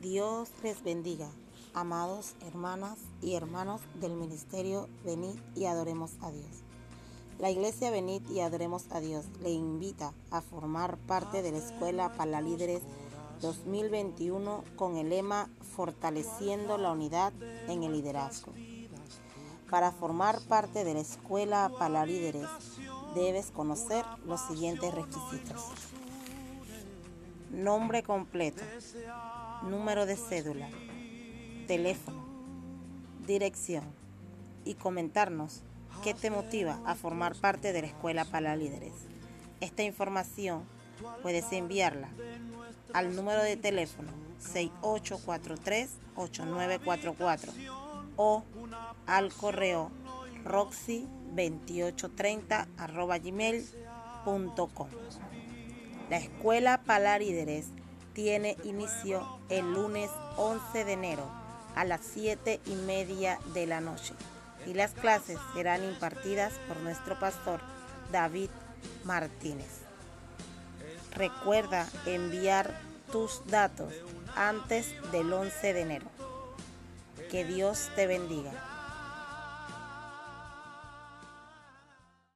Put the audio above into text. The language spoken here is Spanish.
Dios les bendiga, amados hermanas y hermanos del ministerio Venid y adoremos a Dios. La iglesia Venid y adoremos a Dios le invita a formar parte de la Escuela para Líderes 2021 con el lema Fortaleciendo la unidad en el liderazgo. Para formar parte de la Escuela para Líderes debes conocer los siguientes requisitos. Nombre completo, número de cédula, teléfono, dirección y comentarnos qué te motiva a formar parte de la Escuela para Líderes. Esta información puedes enviarla al número de teléfono 6843-8944 o al correo roxy2830 gmail.com. La Escuela para tiene inicio el lunes 11 de enero a las 7 y media de la noche y las clases serán impartidas por nuestro pastor David Martínez. Recuerda enviar tus datos antes del 11 de enero. Que Dios te bendiga.